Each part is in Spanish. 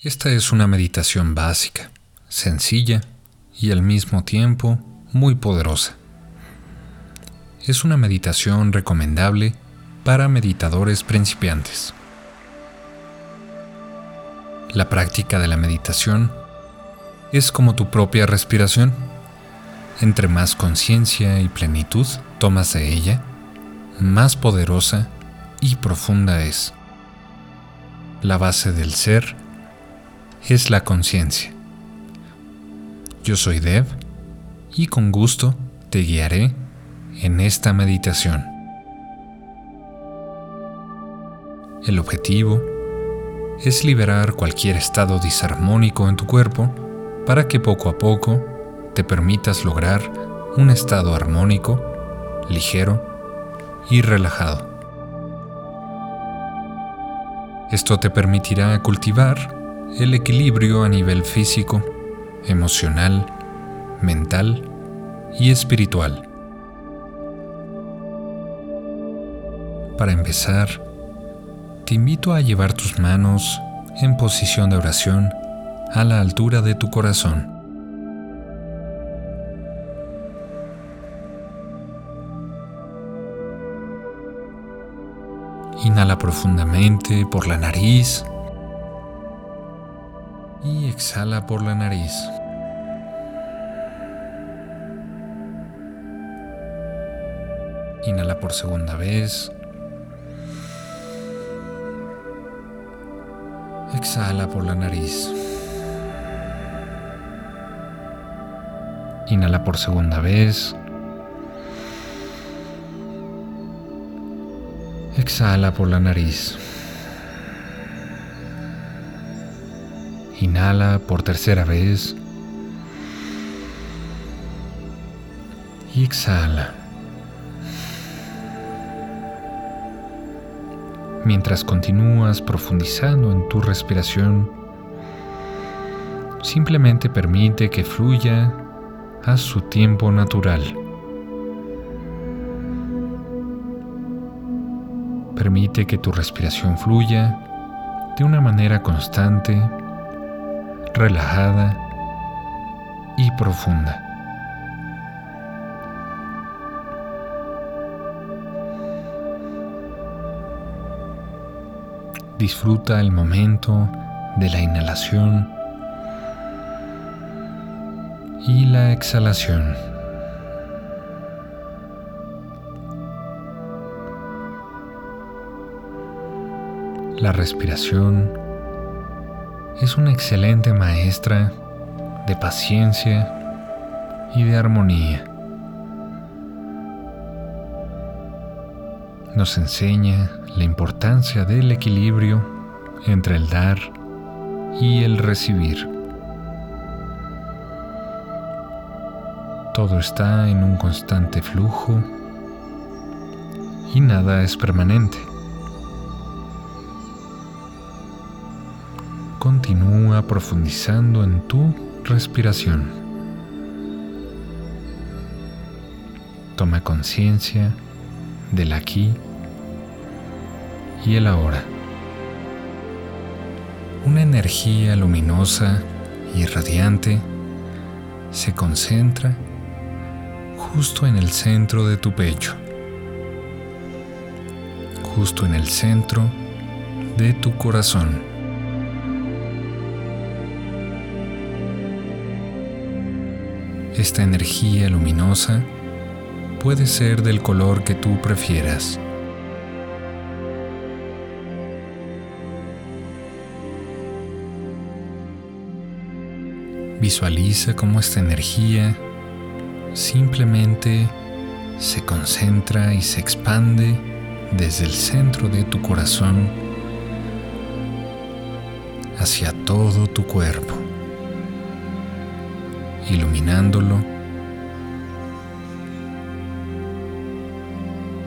Esta es una meditación básica, sencilla y al mismo tiempo muy poderosa. Es una meditación recomendable para meditadores principiantes. La práctica de la meditación es como tu propia respiración. Entre más conciencia y plenitud tomas de ella, más poderosa y profunda es. La base del ser es la conciencia. Yo soy Dev y con gusto te guiaré en esta meditación. El objetivo es liberar cualquier estado disarmónico en tu cuerpo para que poco a poco te permitas lograr un estado armónico, ligero y relajado. Esto te permitirá cultivar el equilibrio a nivel físico, emocional, mental y espiritual. Para empezar, te invito a llevar tus manos en posición de oración a la altura de tu corazón. Inhala profundamente por la nariz y exhala por la nariz. Inhala por segunda vez. Exhala por la nariz. Inhala por segunda vez. Exhala por la nariz. Inhala por tercera vez. Y exhala. Mientras continúas profundizando en tu respiración, simplemente permite que fluya a su tiempo natural. Permite que tu respiración fluya de una manera constante relajada y profunda. Disfruta el momento de la inhalación y la exhalación. La respiración es una excelente maestra de paciencia y de armonía. Nos enseña la importancia del equilibrio entre el dar y el recibir. Todo está en un constante flujo y nada es permanente. Continúa profundizando en tu respiración. Toma conciencia del aquí y el ahora. Una energía luminosa y radiante se concentra justo en el centro de tu pecho, justo en el centro de tu corazón. Esta energía luminosa puede ser del color que tú prefieras. Visualiza cómo esta energía simplemente se concentra y se expande desde el centro de tu corazón hacia todo tu cuerpo iluminándolo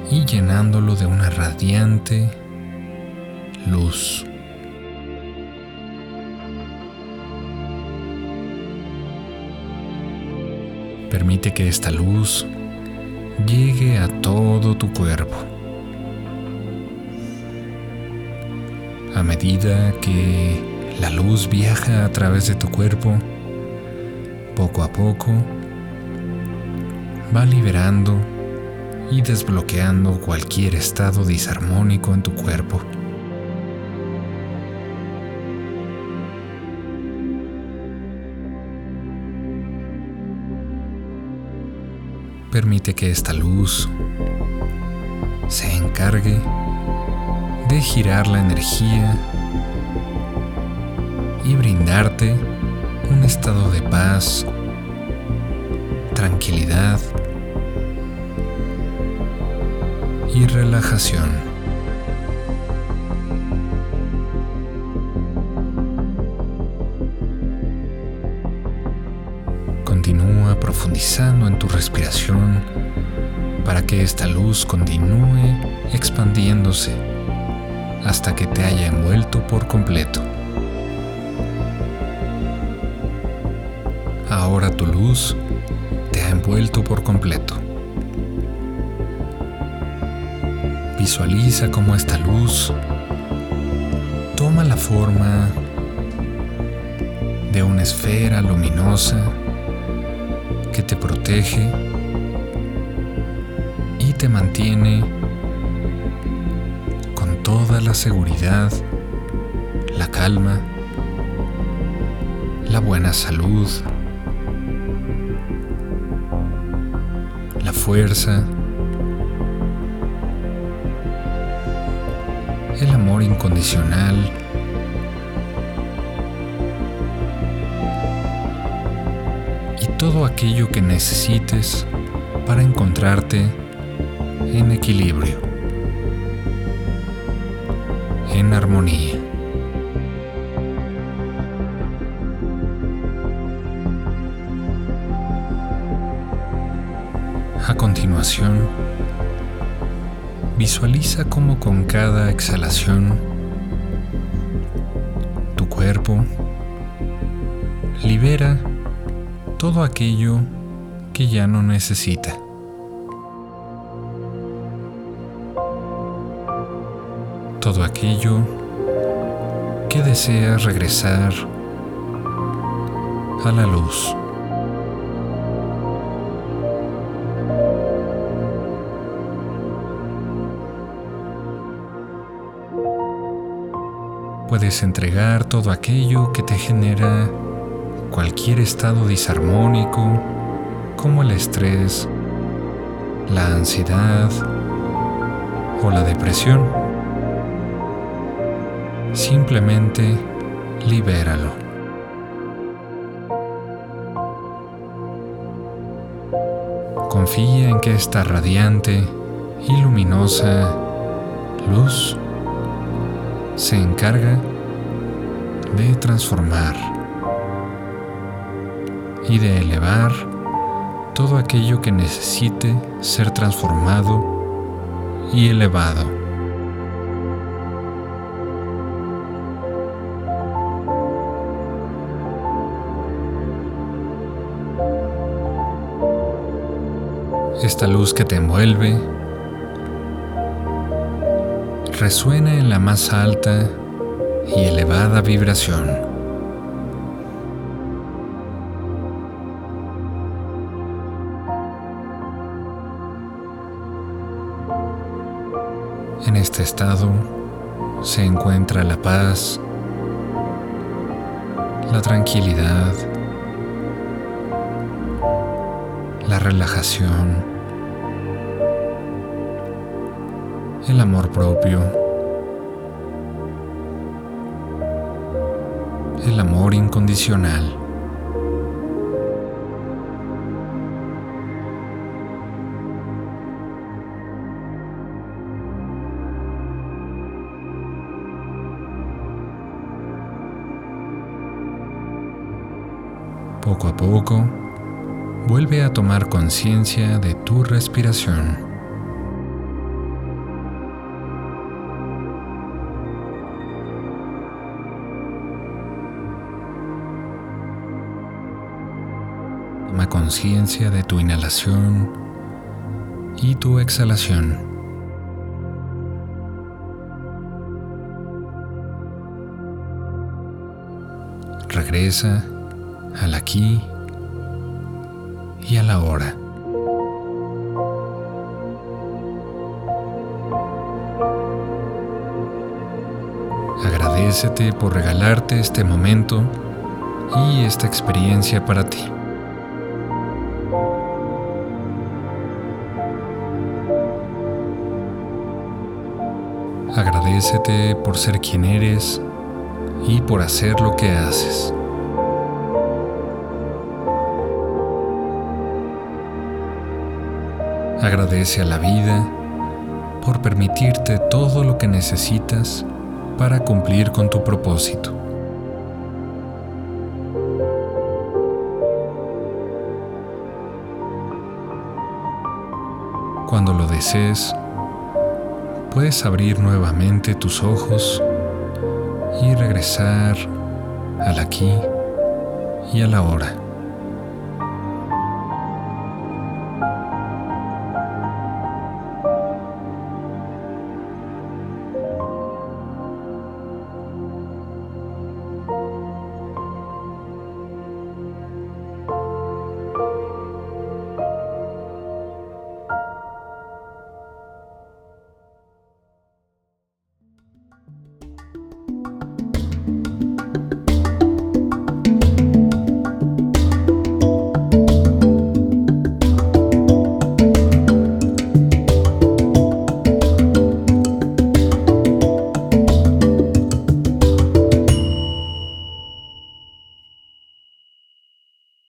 y llenándolo de una radiante luz. Permite que esta luz llegue a todo tu cuerpo. A medida que La luz viaja a través de tu cuerpo, poco a poco, va liberando y desbloqueando cualquier estado disarmónico en tu cuerpo. Permite que esta luz se encargue de girar la energía y brindarte un estado de paz, tranquilidad y relajación. Continúa profundizando en tu respiración para que esta luz continúe expandiéndose hasta que te haya envuelto por completo. Ahora tu luz te ha envuelto por completo. Visualiza cómo esta luz toma la forma de una esfera luminosa que te protege y te mantiene con toda la seguridad, la calma, la buena salud, la fuerza, el amor incondicional, y todo aquello que necesites para encontrarte en equilibrio, en armonía. Continuación, visualiza cómo con cada exhalación tu cuerpo libera todo aquello que ya no necesita. Todo aquello que desea regresar a la luz. Puedes entregar todo aquello que te genera cualquier estado disarmónico como el estrés, la ansiedad o la depresión. Simplemente libéralo. Confía en que esta radiante y luminosa luz se encarga de transformar y de elevar todo aquello que necesite ser transformado y elevado. Esta luz que te envuelve resuena en la más alta y elevada vibración. En este estado se encuentra la paz, la tranquilidad, la relajación, el amor propio, el amor incondicional. Poco a poco, vuelve a tomar conciencia de tu respiración. Conciencia de tu inhalación y tu exhalación. regresa al aquí y a la hora. Agradecete por regalarte este momento y esta experiencia para ti. Agradecete por ser quien eres y por hacer lo que haces. Agradece a la vida por permitirte todo lo que necesitas para cumplir con tu propósito. Cuando lo desees, puedes abrir nuevamente tus ojos y regresar al aquí y a la hora.